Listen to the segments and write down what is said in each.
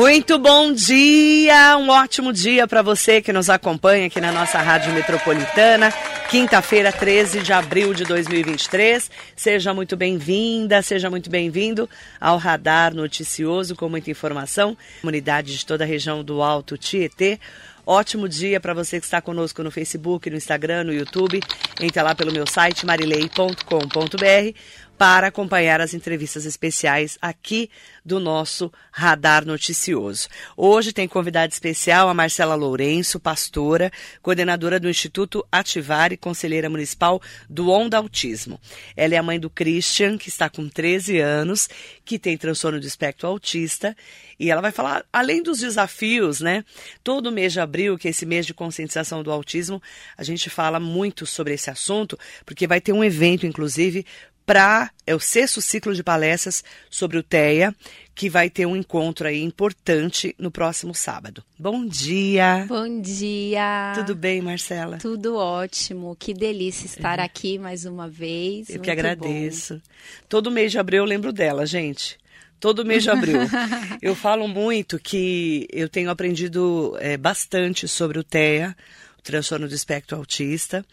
Muito bom dia, um ótimo dia para você que nos acompanha aqui na nossa Rádio Metropolitana. Quinta-feira, 13 de abril de 2023. Seja muito bem-vinda, seja muito bem-vindo ao Radar Noticioso com muita informação. Comunidade de toda a região do Alto Tietê. Ótimo dia para você que está conosco no Facebook, no Instagram, no YouTube. Entre lá pelo meu site marilei.com.br para acompanhar as entrevistas especiais aqui do nosso Radar Noticioso. Hoje tem convidada especial a Marcela Lourenço, pastora, coordenadora do Instituto Ativar e conselheira municipal do Onda Autismo. Ela é a mãe do Christian, que está com 13 anos, que tem transtorno do espectro autista, e ela vai falar, além dos desafios, né? Todo mês de abril, que é esse mês de conscientização do autismo, a gente fala muito sobre esse assunto, porque vai ter um evento, inclusive, para é o sexto ciclo de palestras sobre o TEA, que vai ter um encontro aí importante no próximo sábado. Bom dia! Bom dia! Tudo bem, Marcela? Tudo ótimo. Que delícia estar é. aqui mais uma vez. Eu Muito que agradeço. Bom. Todo mês de abril eu lembro dela, gente. Todo mês de abril. eu falo muito que eu tenho aprendido é, bastante sobre o TEA, transtorno do espectro autista.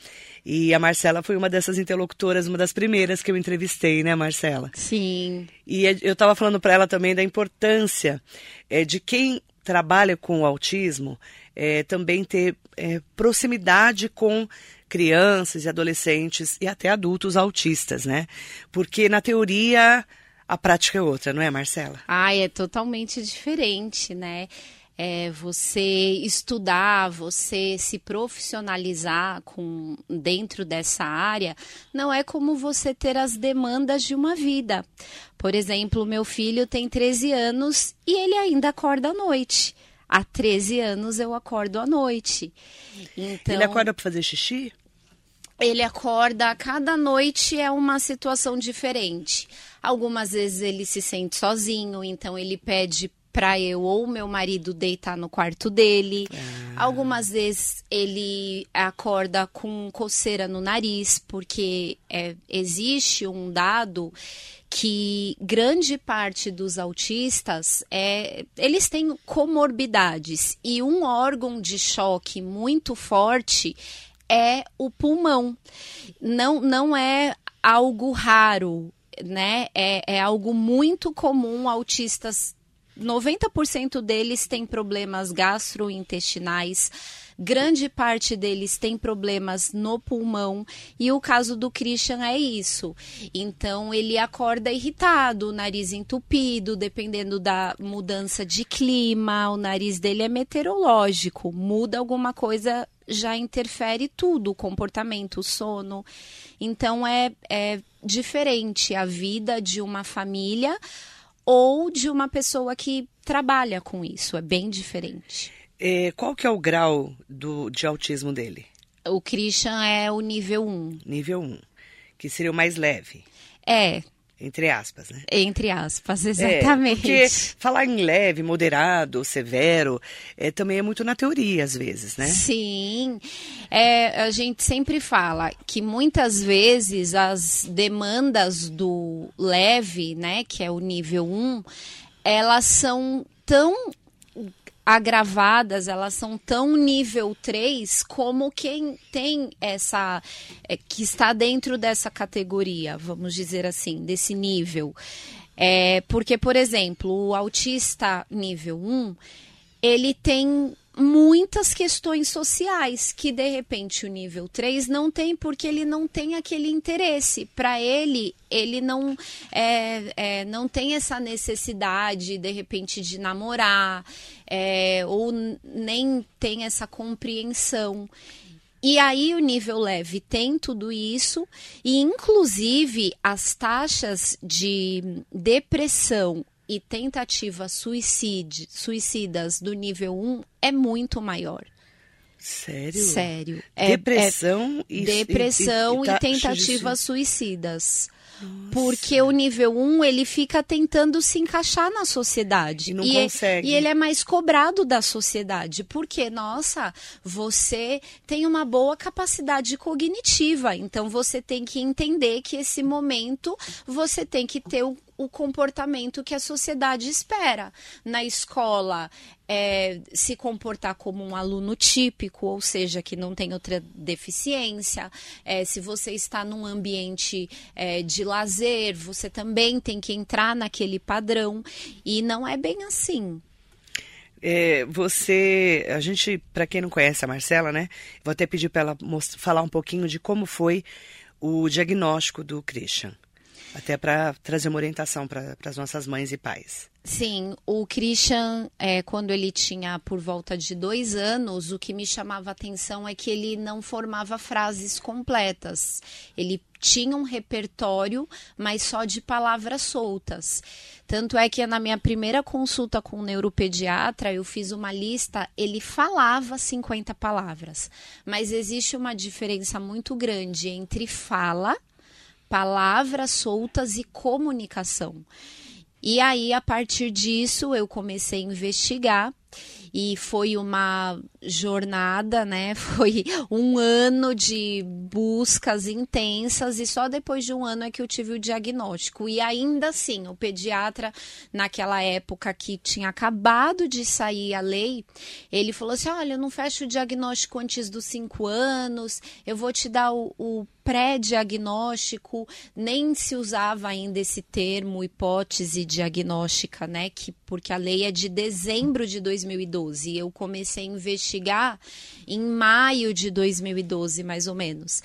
E a Marcela foi uma dessas interlocutoras, uma das primeiras que eu entrevistei, né, Marcela? Sim. E é, eu estava falando para ela também da importância é, de quem trabalha com o autismo é, também ter é, proximidade com crianças e adolescentes e até adultos autistas, né? Porque na teoria a prática é outra, não é, Marcela? Ah, é totalmente diferente, né? É, você estudar, você se profissionalizar com, dentro dessa área, não é como você ter as demandas de uma vida. Por exemplo, meu filho tem 13 anos e ele ainda acorda à noite. Há 13 anos eu acordo à noite. Então, ele acorda para fazer xixi? Ele acorda, cada noite é uma situação diferente. Algumas vezes ele se sente sozinho, então ele pede para eu ou meu marido deitar no quarto dele. Ah. Algumas vezes ele acorda com coceira no nariz, porque é, existe um dado que grande parte dos autistas é, eles têm comorbidades e um órgão de choque muito forte é o pulmão. Não, não é algo raro, né? É, é algo muito comum autistas 90% deles têm problemas gastrointestinais, grande parte deles tem problemas no pulmão e o caso do Christian é isso. Então ele acorda irritado, o nariz entupido, dependendo da mudança de clima, o nariz dele é meteorológico, muda alguma coisa já interfere tudo, o comportamento, o sono. Então é, é diferente a vida de uma família ou de uma pessoa que trabalha com isso. É bem diferente. É, qual que é o grau do, de autismo dele? O Christian é o nível 1. Nível 1, que seria o mais leve. É, entre aspas, né? Entre aspas, exatamente. É, porque falar em leve, moderado, severo, é, também é muito na teoria, às vezes, né? Sim. É, a gente sempre fala que muitas vezes as demandas do leve, né, que é o nível 1, elas são tão agravadas, elas são tão nível 3 como quem tem essa. É, que está dentro dessa categoria, vamos dizer assim, desse nível. É, porque, por exemplo, o autista nível 1, ele tem muitas questões sociais que de repente o nível 3 não tem porque ele não tem aquele interesse. Para ele, ele não, é, é, não tem essa necessidade de repente de namorar é, ou nem tem essa compreensão. E aí o nível leve tem tudo isso e inclusive as taxas de depressão e tentativas suicide, suicidas do nível 1 é muito maior. Sério? Sério. É, depressão é, e Depressão e, e, e tentativas suicidas. Nossa. Porque o nível 1, ele fica tentando se encaixar na sociedade. E não e é, consegue. É, e ele é mais cobrado da sociedade. Porque, nossa, você tem uma boa capacidade cognitiva. Então, você tem que entender que esse momento você tem que ter o o comportamento que a sociedade espera. Na escola, é, se comportar como um aluno típico, ou seja, que não tem outra deficiência. É, se você está num ambiente é, de lazer, você também tem que entrar naquele padrão. E não é bem assim. É, você, a gente, para quem não conhece a Marcela, né? Vou até pedir para ela falar um pouquinho de como foi o diagnóstico do Christian, até para trazer uma orientação para as nossas mães e pais. Sim, o Christian, é, quando ele tinha por volta de dois anos, o que me chamava atenção é que ele não formava frases completas. Ele tinha um repertório, mas só de palavras soltas. Tanto é que na minha primeira consulta com o neuropediatra, eu fiz uma lista, ele falava 50 palavras. Mas existe uma diferença muito grande entre fala, palavras soltas e comunicação. E aí, a partir disso, eu comecei a investigar e foi uma jornada, né? Foi um ano de buscas intensas e só depois de um ano é que eu tive o diagnóstico. E ainda assim, o pediatra, naquela época que tinha acabado de sair a lei, ele falou assim: olha, eu não fecho o diagnóstico antes dos cinco anos, eu vou te dar o, o pré-diagnóstico, nem se usava ainda esse termo hipótese diagnóstica, né? Que, porque a lei é de dezembro de 2012. E eu comecei a investigar em maio de 2012, mais ou menos.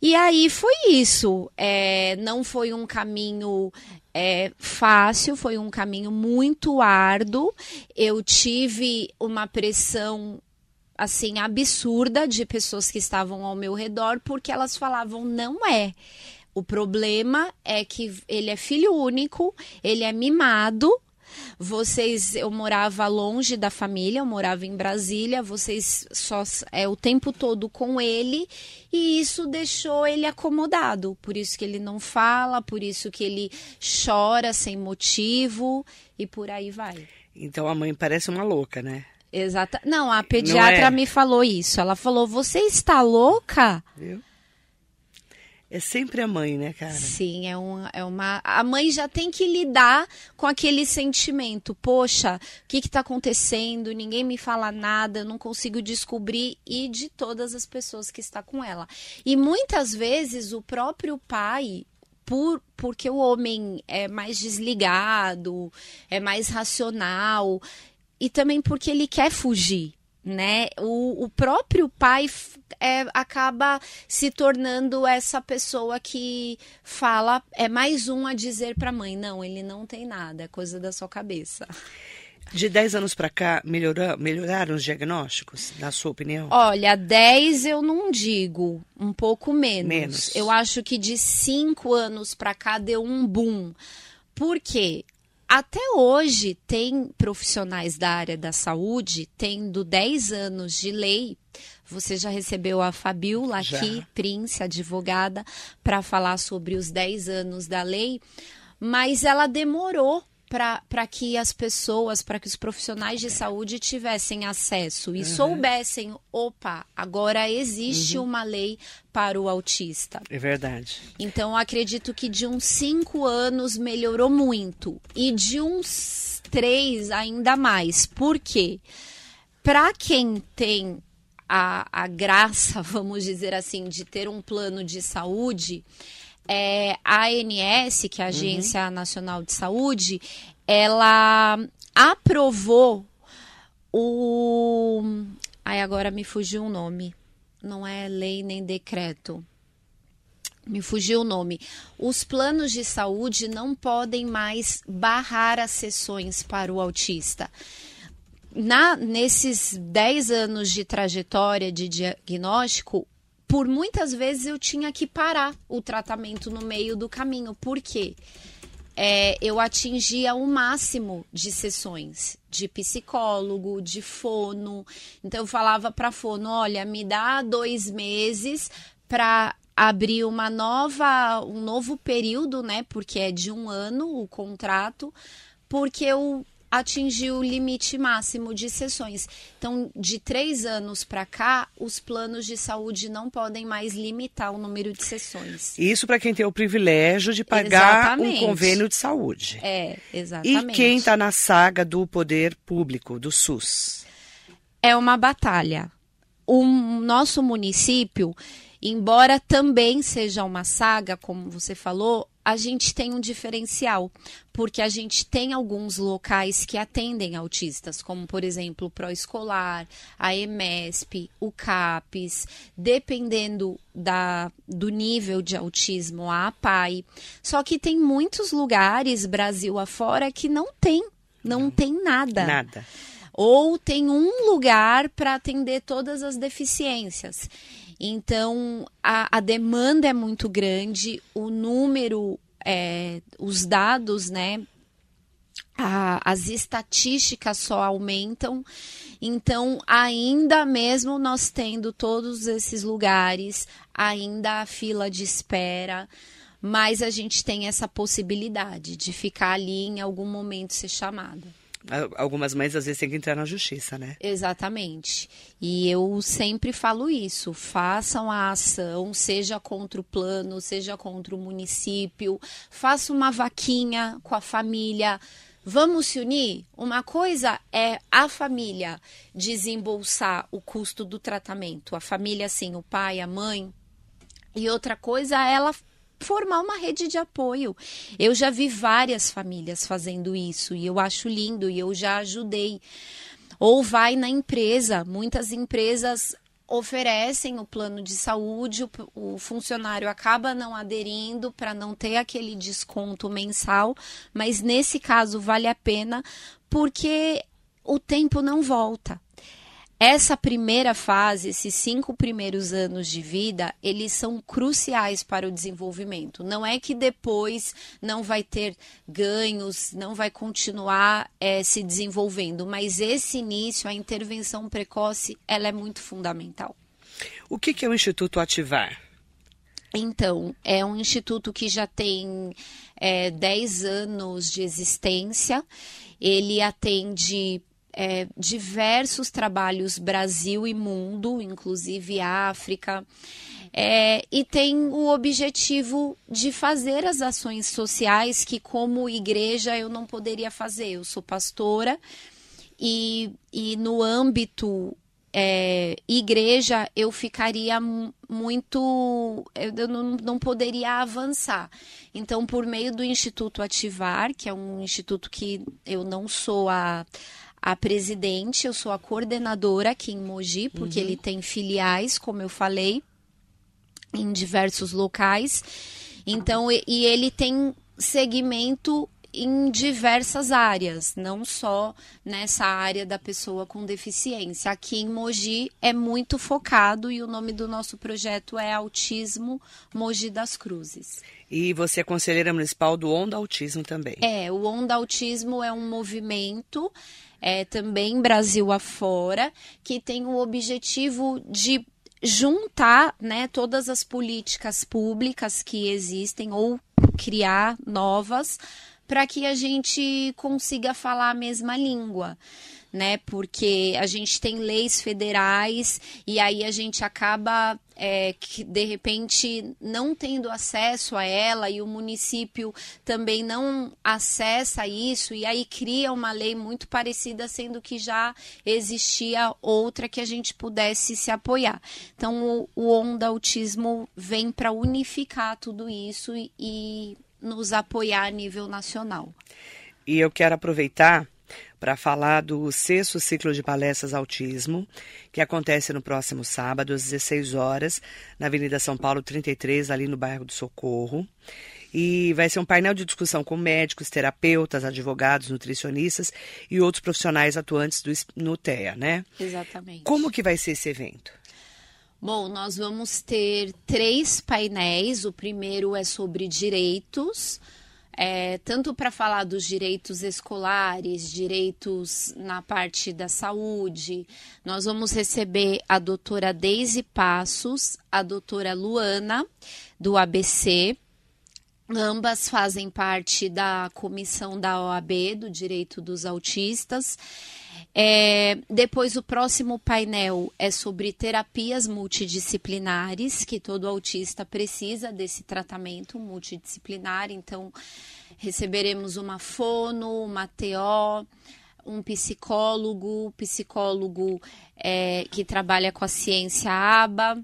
E aí foi isso. É, não foi um caminho é, fácil, foi um caminho muito árduo. Eu tive uma pressão assim absurda de pessoas que estavam ao meu redor porque elas falavam não é. O problema é que ele é filho único, ele é mimado. Vocês, eu morava longe da família, eu morava em Brasília, vocês só é o tempo todo com ele e isso deixou ele acomodado. Por isso que ele não fala, por isso que ele chora sem motivo e por aí vai. Então a mãe parece uma louca, né? Exata. Não, a pediatra Não é... me falou isso. Ela falou: "Você está louca?" Viu? É sempre a mãe, né, cara? Sim, é, um, é uma. A mãe já tem que lidar com aquele sentimento. Poxa, o que está acontecendo? Ninguém me fala nada, eu não consigo descobrir. E de todas as pessoas que está com ela. E muitas vezes o próprio pai por, porque o homem é mais desligado, é mais racional, e também porque ele quer fugir, né? O, o próprio pai é, acaba se tornando essa pessoa que fala, é mais um a dizer para a mãe, não, ele não tem nada, é coisa da sua cabeça. De 10 anos para cá, melhorou, melhoraram os diagnósticos, na sua opinião? Olha, 10 eu não digo, um pouco menos. menos. Eu acho que de 5 anos para cá deu um boom. Por quê? Até hoje, tem profissionais da área da saúde tendo 10 anos de lei. Você já recebeu a Fabiola aqui, Prince, advogada, para falar sobre os 10 anos da lei, mas ela demorou para que as pessoas, para que os profissionais de saúde tivessem acesso e uhum. soubessem, opa, agora existe uhum. uma lei para o autista. É verdade. Então, acredito que de uns cinco anos melhorou muito e de uns três ainda mais. Por quê? Para quem tem a, a graça, vamos dizer assim, de ter um plano de saúde, é, a ANS, que é a Agência uhum. Nacional de Saúde, ela aprovou o. Ai, agora me fugiu o nome. Não é lei nem decreto. Me fugiu o nome. Os planos de saúde não podem mais barrar as sessões para o autista. Na, nesses 10 anos de trajetória de diagnóstico, por muitas vezes eu tinha que parar o tratamento no meio do caminho. Por quê? É, eu atingia o máximo de sessões de psicólogo, de fono. Então eu falava para fono, olha, me dá dois meses para abrir uma nova, um novo período, né? Porque é de um ano o contrato, porque eu atingir o limite máximo de sessões. Então, de três anos para cá, os planos de saúde não podem mais limitar o número de sessões. Isso para quem tem o privilégio de pagar exatamente. um convênio de saúde. É, exatamente. E quem está na saga do poder público, do SUS? É uma batalha. O nosso município, embora também seja uma saga, como você falou, a gente tem um diferencial, porque a gente tem alguns locais que atendem autistas, como por exemplo o Proescolar, a EMESP, o CAPES, dependendo da, do nível de autismo, a APAI. Só que tem muitos lugares, Brasil afora, que não tem, não tem nada. Nada. Ou tem um lugar para atender todas as deficiências. Então, a, a demanda é muito grande, o número, é, os dados, né? A, as estatísticas só aumentam. Então, ainda mesmo nós tendo todos esses lugares, ainda a fila de espera, mas a gente tem essa possibilidade de ficar ali em algum momento ser chamada. Algumas mães às vezes têm que entrar na justiça, né? Exatamente. E eu sempre falo isso: façam a ação, seja contra o plano, seja contra o município, faça uma vaquinha com a família. Vamos se unir? Uma coisa é a família desembolsar o custo do tratamento, a família, assim, o pai, a mãe, e outra coisa é ela formar uma rede de apoio. Eu já vi várias famílias fazendo isso e eu acho lindo e eu já ajudei. Ou vai na empresa, muitas empresas oferecem o plano de saúde, o, o funcionário acaba não aderindo para não ter aquele desconto mensal, mas nesse caso vale a pena porque o tempo não volta. Essa primeira fase, esses cinco primeiros anos de vida, eles são cruciais para o desenvolvimento. Não é que depois não vai ter ganhos, não vai continuar é, se desenvolvendo, mas esse início, a intervenção precoce, ela é muito fundamental. O que, que é o Instituto Ativar? Então, é um instituto que já tem é, 10 anos de existência. Ele atende é, diversos trabalhos Brasil e mundo, inclusive África, é, e tem o objetivo de fazer as ações sociais que, como igreja, eu não poderia fazer. Eu sou pastora e, e no âmbito é, igreja eu ficaria muito. Eu não, não poderia avançar. Então, por meio do Instituto Ativar, que é um instituto que eu não sou a a presidente, eu sou a coordenadora aqui em Mogi, porque uhum. ele tem filiais, como eu falei, em diversos locais. Então, e, e ele tem segmento em diversas áreas, não só nessa área da pessoa com deficiência. Aqui em Mogi é muito focado e o nome do nosso projeto é Autismo Mogi das Cruzes. E você é conselheira municipal do Onda Autismo também. É, o Onda Autismo é um movimento é, também Brasil afora, que tem o objetivo de juntar né, todas as políticas públicas que existem ou criar novas para que a gente consiga falar a mesma língua né? Porque a gente tem leis federais e aí a gente acaba é, que de repente não tendo acesso a ela e o município também não acessa isso e aí cria uma lei muito parecida, sendo que já existia outra que a gente pudesse se apoiar. Então o, o Onda Autismo vem para unificar tudo isso e, e nos apoiar a nível nacional. E eu quero aproveitar para falar do sexto ciclo de palestras Autismo, que acontece no próximo sábado, às 16 horas, na Avenida São Paulo 33, ali no bairro do Socorro. E vai ser um painel de discussão com médicos, terapeutas, advogados, nutricionistas e outros profissionais atuantes do, no TEA, né? Exatamente. Como que vai ser esse evento? Bom, nós vamos ter três painéis. O primeiro é sobre direitos, é, tanto para falar dos direitos escolares, direitos na parte da saúde. Nós vamos receber a doutora Deise Passos, a doutora Luana, do ABC, Ambas fazem parte da comissão da OAB, do Direito dos Autistas. É, depois, o próximo painel é sobre terapias multidisciplinares, que todo autista precisa desse tratamento multidisciplinar. Então, receberemos uma fono, uma TO, um psicólogo, psicólogo é, que trabalha com a ciência ABA.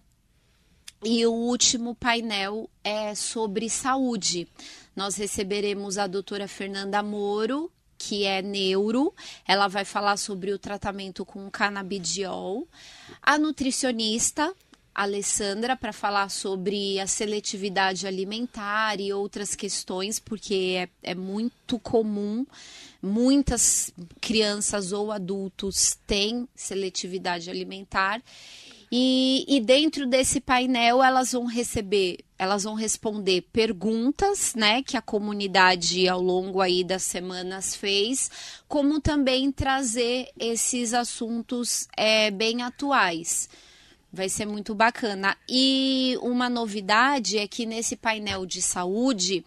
E o último painel é sobre saúde. Nós receberemos a doutora Fernanda Moro, que é neuro, ela vai falar sobre o tratamento com canabidiol. A nutricionista, Alessandra, para falar sobre a seletividade alimentar e outras questões, porque é, é muito comum, muitas crianças ou adultos têm seletividade alimentar. E, e, dentro desse painel elas vão receber, elas vão responder perguntas, né, que a comunidade ao longo aí das semanas fez, como também trazer esses assuntos é, bem atuais. Vai ser muito bacana. E uma novidade é que nesse painel de saúde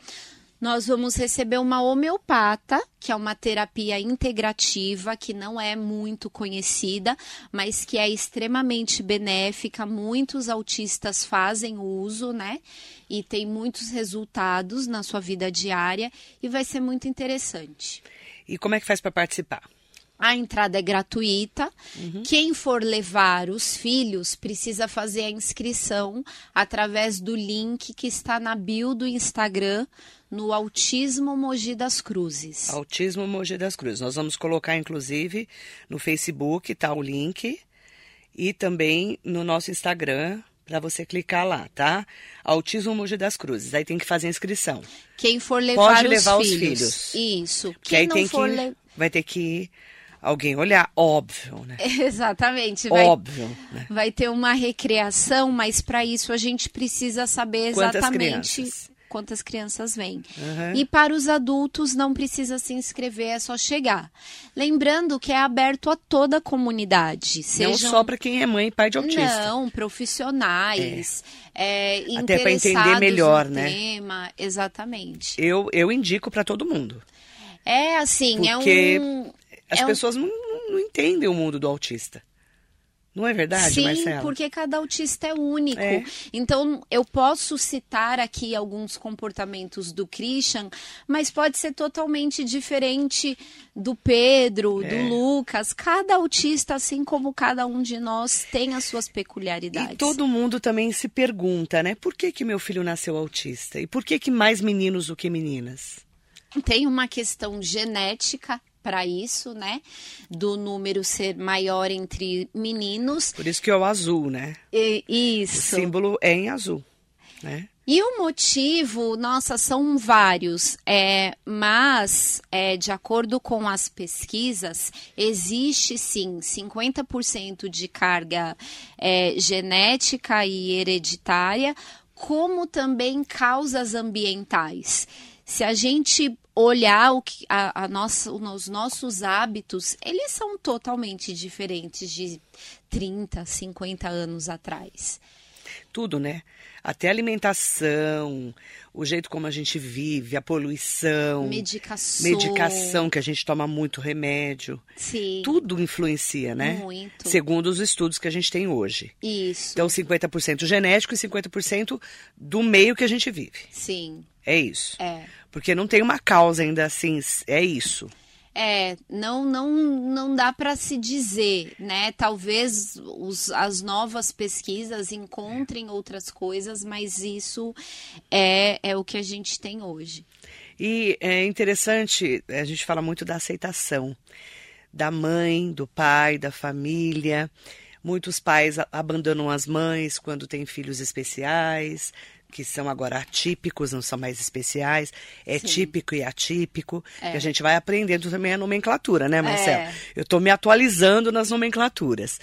nós vamos receber uma homeopata, que é uma terapia integrativa que não é muito conhecida, mas que é extremamente benéfica. Muitos autistas fazem uso, né? E tem muitos resultados na sua vida diária e vai ser muito interessante. E como é que faz para participar? A entrada é gratuita. Uhum. Quem for levar os filhos precisa fazer a inscrição através do link que está na bio do Instagram no Autismo Mogi das Cruzes. Autismo Mogi das Cruzes. Nós vamos colocar, inclusive, no Facebook, tá o link, e também no nosso Instagram, para você clicar lá, tá? Autismo Mogi das Cruzes. Aí tem que fazer a inscrição. Quem for levar, Pode levar os, filhos. os filhos. Isso. Que Quem aí tem que, le... vai ter que alguém olhar, óbvio, né? Exatamente. Vai, óbvio. Né? Vai ter uma recreação, mas para isso a gente precisa saber exatamente Quantas crianças? quantas crianças vêm. Uhum. E para os adultos não precisa se inscrever, é só chegar. Lembrando que é aberto a toda a comunidade. Sejam... Não só para quem é mãe e pai de autista. Não, profissionais. É. É, Até para entender melhor, né? Tema. Exatamente. Eu, eu indico para todo mundo. É assim, Porque é um. As é pessoas um... não, não entendem o mundo do autista. Não é verdade, Sim, Marcela? porque cada autista é único. É. Então, eu posso citar aqui alguns comportamentos do Christian, mas pode ser totalmente diferente do Pedro, é. do Lucas. Cada autista, assim como cada um de nós, tem as suas peculiaridades. E todo mundo também se pergunta, né? Por que, que meu filho nasceu autista? E por que, que mais meninos do que meninas? Tem uma questão genética para isso, né? Do número ser maior entre meninos. Por isso que é o azul, né? E, isso. O símbolo é em azul, né? E o motivo, nossa, são vários, é, mas, é, de acordo com as pesquisas, existe sim 50% de carga é, genética e hereditária, como também causas ambientais. Se a gente olhar o que a, a nossa, os nossos hábitos, eles são totalmente diferentes de 30, 50 anos atrás. Tudo, né? Até a alimentação, o jeito como a gente vive, a poluição, medicação, medicação que a gente toma muito remédio. Sim. Tudo influencia, né? Muito. Segundo os estudos que a gente tem hoje. Isso. Então, 50% genético e 50% do meio que a gente vive. Sim. É isso. É. Porque não tem uma causa ainda assim, é isso. É, não, não, não dá para se dizer, né? Talvez os, as novas pesquisas encontrem outras coisas, mas isso é, é o que a gente tem hoje. E é interessante, a gente fala muito da aceitação da mãe, do pai, da família. Muitos pais abandonam as mães quando têm filhos especiais, que são agora atípicos, não são mais especiais. É Sim. típico e atípico. É. A gente vai aprendendo também a nomenclatura, né, Marcelo? É. Eu estou me atualizando nas nomenclaturas.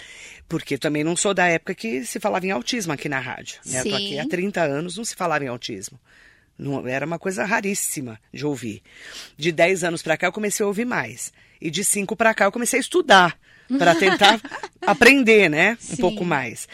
Porque também não sou da época que se falava em autismo aqui na rádio. Né? Eu tô aqui há 30 anos, não se falava em autismo. Não, era uma coisa raríssima de ouvir. De 10 anos para cá eu comecei a ouvir mais. E de 5 para cá eu comecei a estudar para tentar aprender, né? Um pouco mais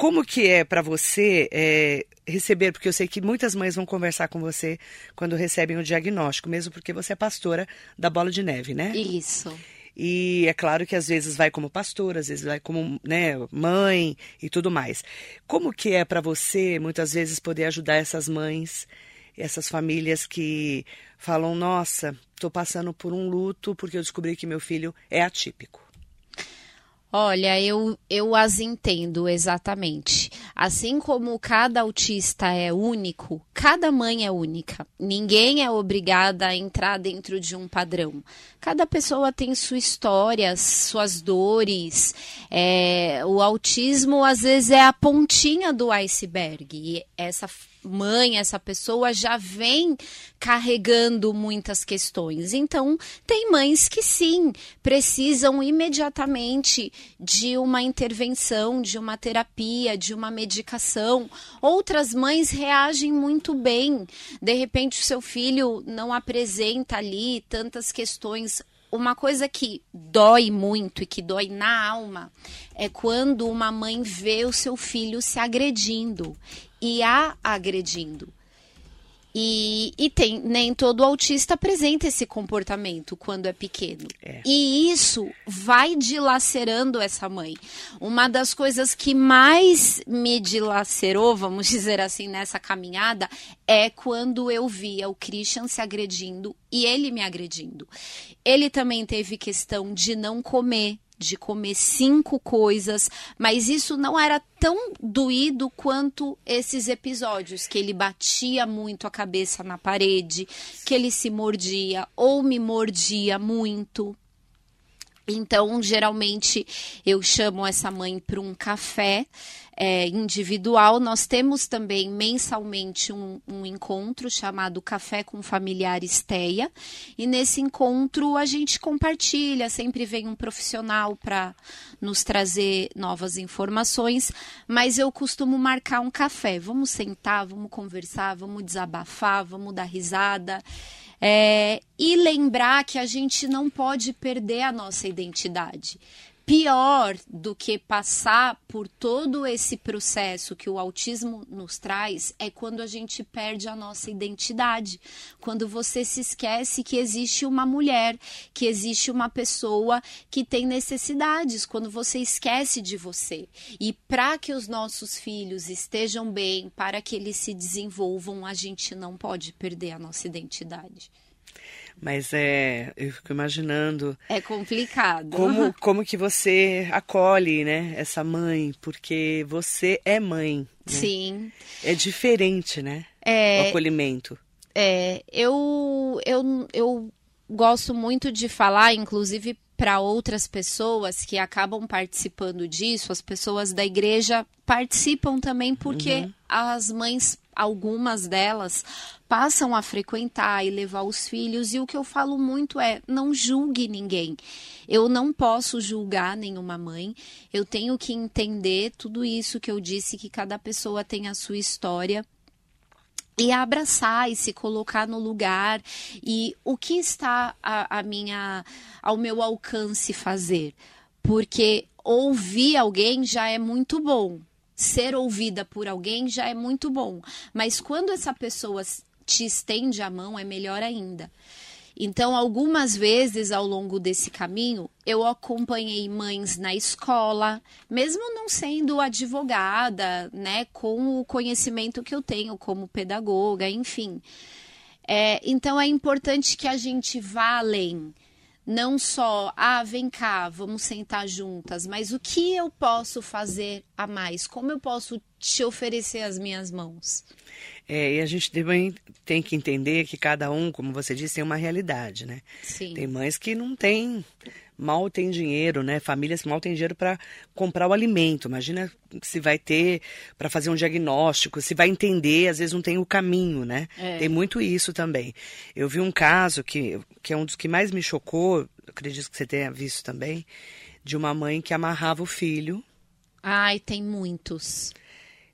Como que é para você é, receber, porque eu sei que muitas mães vão conversar com você quando recebem o diagnóstico, mesmo porque você é pastora da Bola de Neve, né? Isso. E é claro que às vezes vai como pastora, às vezes vai como né, mãe e tudo mais. Como que é para você, muitas vezes, poder ajudar essas mães, essas famílias que falam, nossa, estou passando por um luto porque eu descobri que meu filho é atípico? Olha, eu, eu as entendo exatamente. Assim como cada autista é único, cada mãe é única. Ninguém é obrigada a entrar dentro de um padrão. Cada pessoa tem sua história, suas dores. É, o autismo, às vezes, é a pontinha do iceberg. E essa mãe, essa pessoa já vem carregando muitas questões. Então, tem mães que sim, precisam imediatamente de uma intervenção, de uma terapia, de uma medicação. Outras mães reagem muito bem. De repente, o seu filho não apresenta ali tantas questões uma coisa que dói muito e que dói na alma é quando uma mãe vê o seu filho se agredindo e a agredindo. E, e tem nem todo autista apresenta esse comportamento quando é pequeno. É. E isso vai dilacerando essa mãe. Uma das coisas que mais me dilacerou, vamos dizer assim, nessa caminhada, é quando eu via o Christian se agredindo e ele me agredindo. Ele também teve questão de não comer de comer cinco coisas, mas isso não era tão doído quanto esses episódios que ele batia muito a cabeça na parede, que ele se mordia ou me mordia muito. Então, geralmente, eu chamo essa mãe para um café é, individual. Nós temos também mensalmente um, um, encontro chamado Café com Familiares TEA. E nesse encontro a gente compartilha, sempre vem um profissional para nos trazer novas informações. Mas eu costumo marcar um café. Vamos sentar, vamos conversar, vamos desabafar, vamos dar risada. É, e lembrar que a gente não pode perder a nossa identidade pior do que passar por todo esse processo que o autismo nos traz é quando a gente perde a nossa identidade. Quando você se esquece que existe uma mulher, que existe uma pessoa que tem necessidades, quando você esquece de você. E para que os nossos filhos estejam bem, para que eles se desenvolvam, a gente não pode perder a nossa identidade. Mas é, eu fico imaginando. É complicado. Como, como que você acolhe, né, essa mãe, porque você é mãe. Né? Sim. É diferente, né? É, o acolhimento. É, eu, eu, eu gosto muito de falar, inclusive para outras pessoas que acabam participando disso, as pessoas da igreja participam também porque uhum. as mães algumas delas passam a frequentar e levar os filhos, e o que eu falo muito é: não julgue ninguém. Eu não posso julgar nenhuma mãe, eu tenho que entender tudo isso que eu disse, que cada pessoa tem a sua história e abraçar e se colocar no lugar e o que está a, a, minha ao meu alcance fazer. Porque ouvir alguém já é muito bom ser ouvida por alguém já é muito bom. Mas quando essa pessoa te estende a mão, é melhor ainda. Então, algumas vezes ao longo desse caminho, eu acompanhei mães na escola, mesmo não sendo advogada, né, com o conhecimento que eu tenho como pedagoga, enfim. É, então, é importante que a gente vá além não só, ah, vem cá, vamos sentar juntas, mas o que eu posso fazer a mais? Como eu posso te oferecer as minhas mãos? É, e a gente também tem que entender que cada um, como você disse, tem uma realidade, né? Sim. Tem mães que não têm mal tem dinheiro, né? Famílias mal têm dinheiro para comprar o alimento. Imagina se vai ter para fazer um diagnóstico, se vai entender, às vezes não tem o caminho, né? É. Tem muito isso também. Eu vi um caso que, que é um dos que mais me chocou, acredito que você tenha visto também, de uma mãe que amarrava o filho. Ai, tem muitos.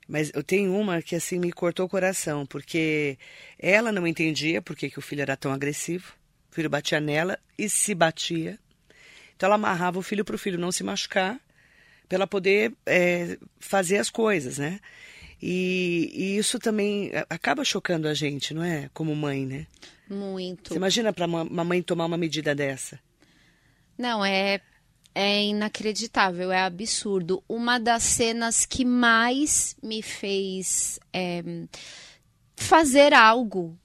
Mas eu tenho uma que assim me cortou o coração, porque ela não entendia por que, que o filho era tão agressivo. O filho batia nela e se batia. Então ela amarrava o filho para o filho não se machucar, para ela poder é, fazer as coisas, né? E, e, isso também acaba chocando a gente, não é? Como mãe, né? Muito. Você imagina para uma mãe tomar uma medida dessa? Não, é, é inacreditável, é absurdo. Uma das cenas que mais me fez é, fazer algo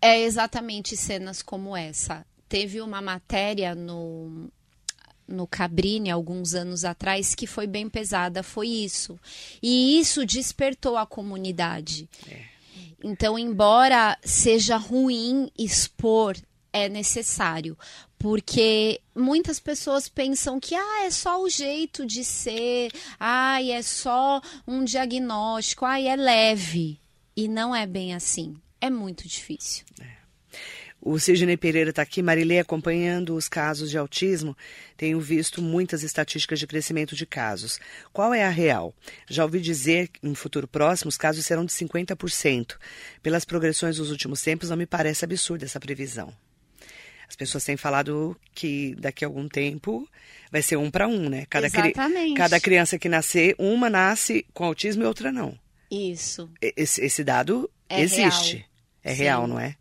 é exatamente cenas como essa. Teve uma matéria no, no Cabrini alguns anos atrás que foi bem pesada, foi isso. E isso despertou a comunidade. É. Então, embora seja ruim expor, é necessário, porque muitas pessoas pensam que ah, é só o jeito de ser, ah, é só um diagnóstico, ah, é leve. E não é bem assim. É muito difícil. É. O Sidney Pereira está aqui, Marilei, acompanhando os casos de autismo. Tenho visto muitas estatísticas de crescimento de casos. Qual é a real? Já ouvi dizer que em futuro próximo os casos serão de 50%. Pelas progressões dos últimos tempos, não me parece absurda essa previsão. As pessoas têm falado que daqui a algum tempo vai ser um para um, né? Cada, Cri cada criança que nascer, uma nasce com autismo e outra não. Isso. Esse, esse dado é existe. Real. É Sim. real, não é?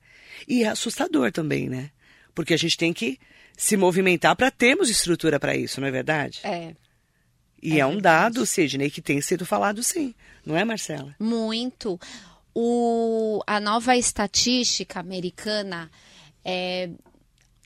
E é assustador também, né? Porque a gente tem que se movimentar para termos estrutura para isso, não é verdade? É. E é, é um dado, Sidney, que tem sido falado sim, não é, Marcela? Muito. O, a nova estatística americana é,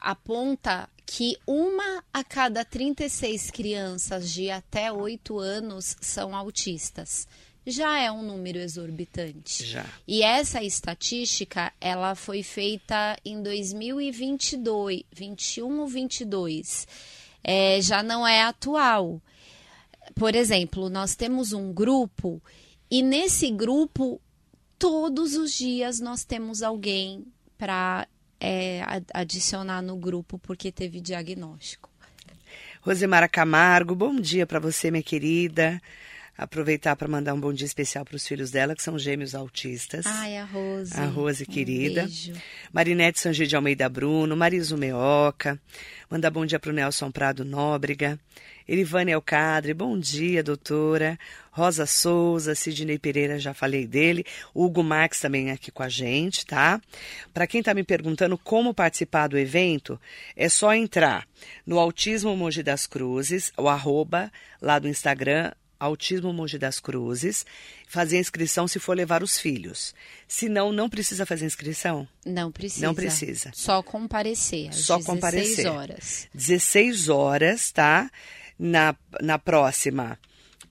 aponta que uma a cada 36 crianças de até 8 anos são autistas já é um número exorbitante. Já. E essa estatística, ela foi feita em 2022, 21 ou 22. É, já não é atual. Por exemplo, nós temos um grupo e nesse grupo todos os dias nós temos alguém para é, adicionar no grupo porque teve diagnóstico. Rosemara Camargo, bom dia para você, minha querida aproveitar para mandar um bom dia especial para os filhos dela, que são gêmeos autistas. Ai, a Rose. A Rose, um querida. Beijo. Marinete Sanji de Almeida Bruno, Mariso Meoca. Mandar bom dia para o Nelson Prado Nóbrega. Erivane Elcadre, bom dia, doutora. Rosa Souza, Sidney Pereira, já falei dele. Hugo Max também aqui com a gente, tá? Para quem está me perguntando como participar do evento, é só entrar no Autismo Mogi das Cruzes, o arroba lá do Instagram, Autismo Monte das Cruzes, fazer inscrição se for levar os filhos. Se não, não precisa fazer inscrição? Não precisa. Não precisa. Só comparecer. Às Só 16 comparecer. horas. 16 horas, tá? Na, na próxima,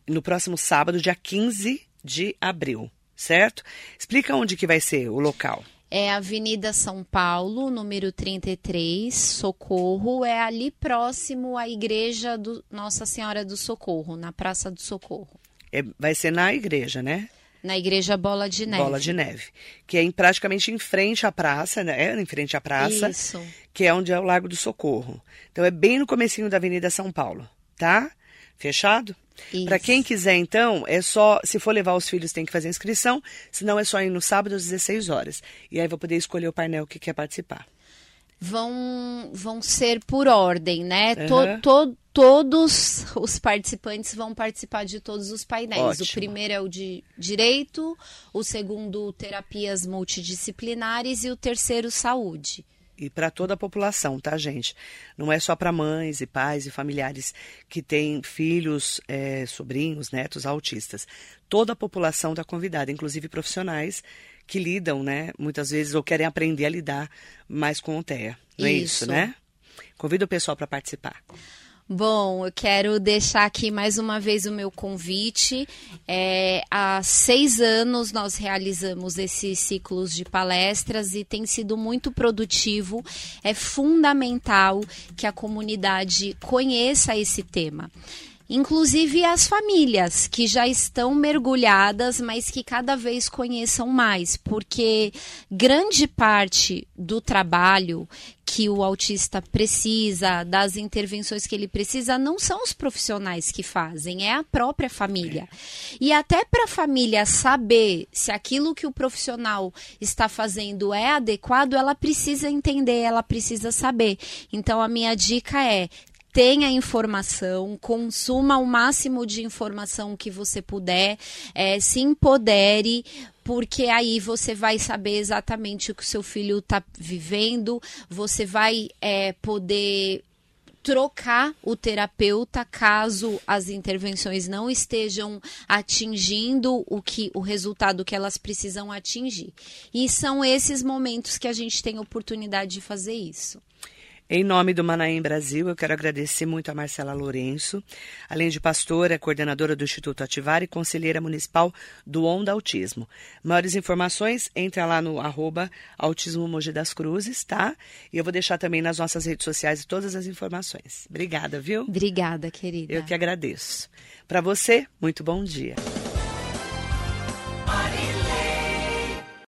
no próximo sábado, dia 15 de abril, certo? Explica onde que vai ser o local. É Avenida São Paulo, número 33, Socorro. É ali próximo à igreja do Nossa Senhora do Socorro, na Praça do Socorro. É, vai ser na igreja, né? Na igreja Bola de Neve. Bola de Neve. Que é em, praticamente em frente à praça, né? É em frente à praça. Isso. Que é onde é o Lago do Socorro. Então é bem no comecinho da Avenida São Paulo, tá? Fechado? Para quem quiser, então, é só, se for levar os filhos, tem que fazer inscrição, senão é só ir no sábado às 16 horas. E aí vou poder escolher o painel que quer participar. Vão, vão ser por ordem, né? Uhum. To, to, todos os participantes vão participar de todos os painéis. Ótimo. O primeiro é o de direito, o segundo, terapias multidisciplinares e o terceiro, saúde e para toda a população, tá, gente? Não é só para mães e pais e familiares que têm filhos, é, sobrinhos, netos autistas. Toda a população está convidada, inclusive profissionais que lidam, né, muitas vezes ou querem aprender a lidar mais com o TEA. Não é isso, né? Convido o pessoal para participar. Bom, eu quero deixar aqui mais uma vez o meu convite. É, há seis anos nós realizamos esses ciclos de palestras e tem sido muito produtivo. É fundamental que a comunidade conheça esse tema inclusive as famílias que já estão mergulhadas, mas que cada vez conheçam mais, porque grande parte do trabalho que o autista precisa, das intervenções que ele precisa, não são os profissionais que fazem, é a própria família. E até para a família saber se aquilo que o profissional está fazendo é adequado, ela precisa entender, ela precisa saber. Então a minha dica é tenha informação, consuma o máximo de informação que você puder, é, se empodere, porque aí você vai saber exatamente o que o seu filho está vivendo, você vai é, poder trocar o terapeuta caso as intervenções não estejam atingindo o que o resultado que elas precisam atingir. E são esses momentos que a gente tem oportunidade de fazer isso. Em nome do Manaém Brasil, eu quero agradecer muito a Marcela Lourenço, além de pastora, coordenadora do Instituto Ativar e conselheira municipal do Onda Autismo. Maiores informações, entra lá no arroba Autismo Mogi das Cruzes, tá? E eu vou deixar também nas nossas redes sociais todas as informações. Obrigada, viu? Obrigada, querida. Eu que agradeço. Para você, muito bom dia.